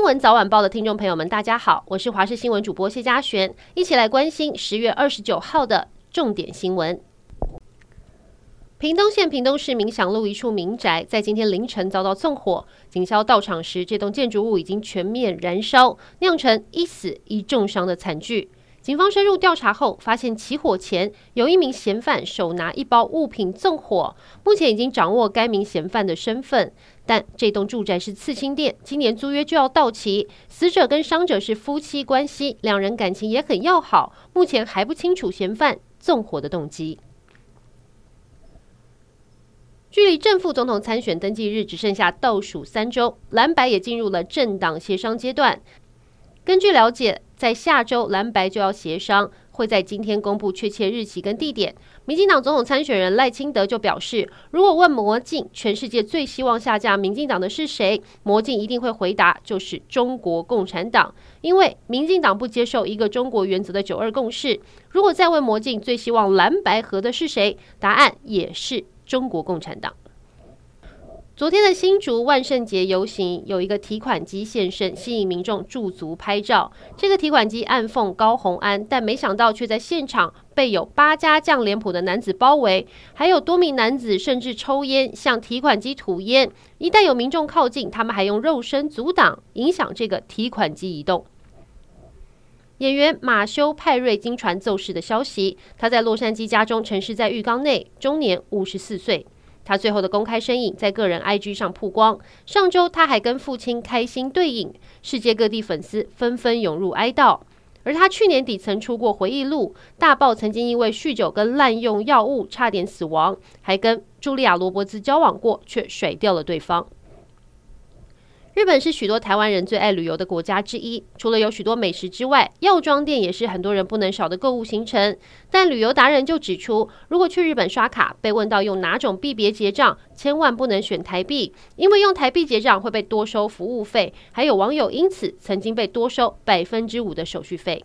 新闻早晚报的听众朋友们，大家好，我是华视新闻主播谢佳璇，一起来关心十月二十九号的重点新闻。屏东县屏东市民祥路一处民宅在今天凌晨遭到纵火，警消到场时，这栋建筑物已经全面燃烧，酿成一死一重伤的惨剧。警方深入调查后，发现起火前有一名嫌犯手拿一包物品纵火，目前已经掌握该名嫌犯的身份。但这栋住宅是刺青店，今年租约就要到期。死者跟伤者是夫妻关系，两人感情也很要好，目前还不清楚嫌犯纵火的动机。距离正副总统参选登记日只剩下倒数三周，蓝白也进入了政党协商阶段。根据了解，在下周蓝白就要协商，会在今天公布确切日期跟地点。民进党总统参选人赖清德就表示，如果问魔镜全世界最希望下架民进党的是谁，魔镜一定会回答就是中国共产党，因为民进党不接受一个中国原则的九二共识。如果再问魔镜最希望蓝白合的是谁，答案也是。中国共产党。昨天的新竹万圣节游行，有一个提款机现身，吸引民众驻足拍照。这个提款机暗讽高虹安，但没想到却在现场被有八家将脸谱的男子包围，还有多名男子甚至抽烟向提款机吐烟。一旦有民众靠近，他们还用肉身阻挡，影响这个提款机移动。演员马修派瑞经传骤逝的消息，他在洛杉矶家中沉尸在浴缸内，终年五十四岁。他最后的公开身影在个人 IG 上曝光。上周他还跟父亲开心对影，世界各地粉丝纷纷涌入哀悼。而他去年底曾出过回忆录，大爆曾经因为酗酒跟滥用药物差点死亡，还跟茱莉亚罗伯兹交往过，却甩掉了对方。日本是许多台湾人最爱旅游的国家之一，除了有许多美食之外，药妆店也是很多人不能少的购物行程。但旅游达人就指出，如果去日本刷卡，被问到用哪种币别结账，千万不能选台币，因为用台币结账会被多收服务费。还有网友因此曾经被多收百分之五的手续费。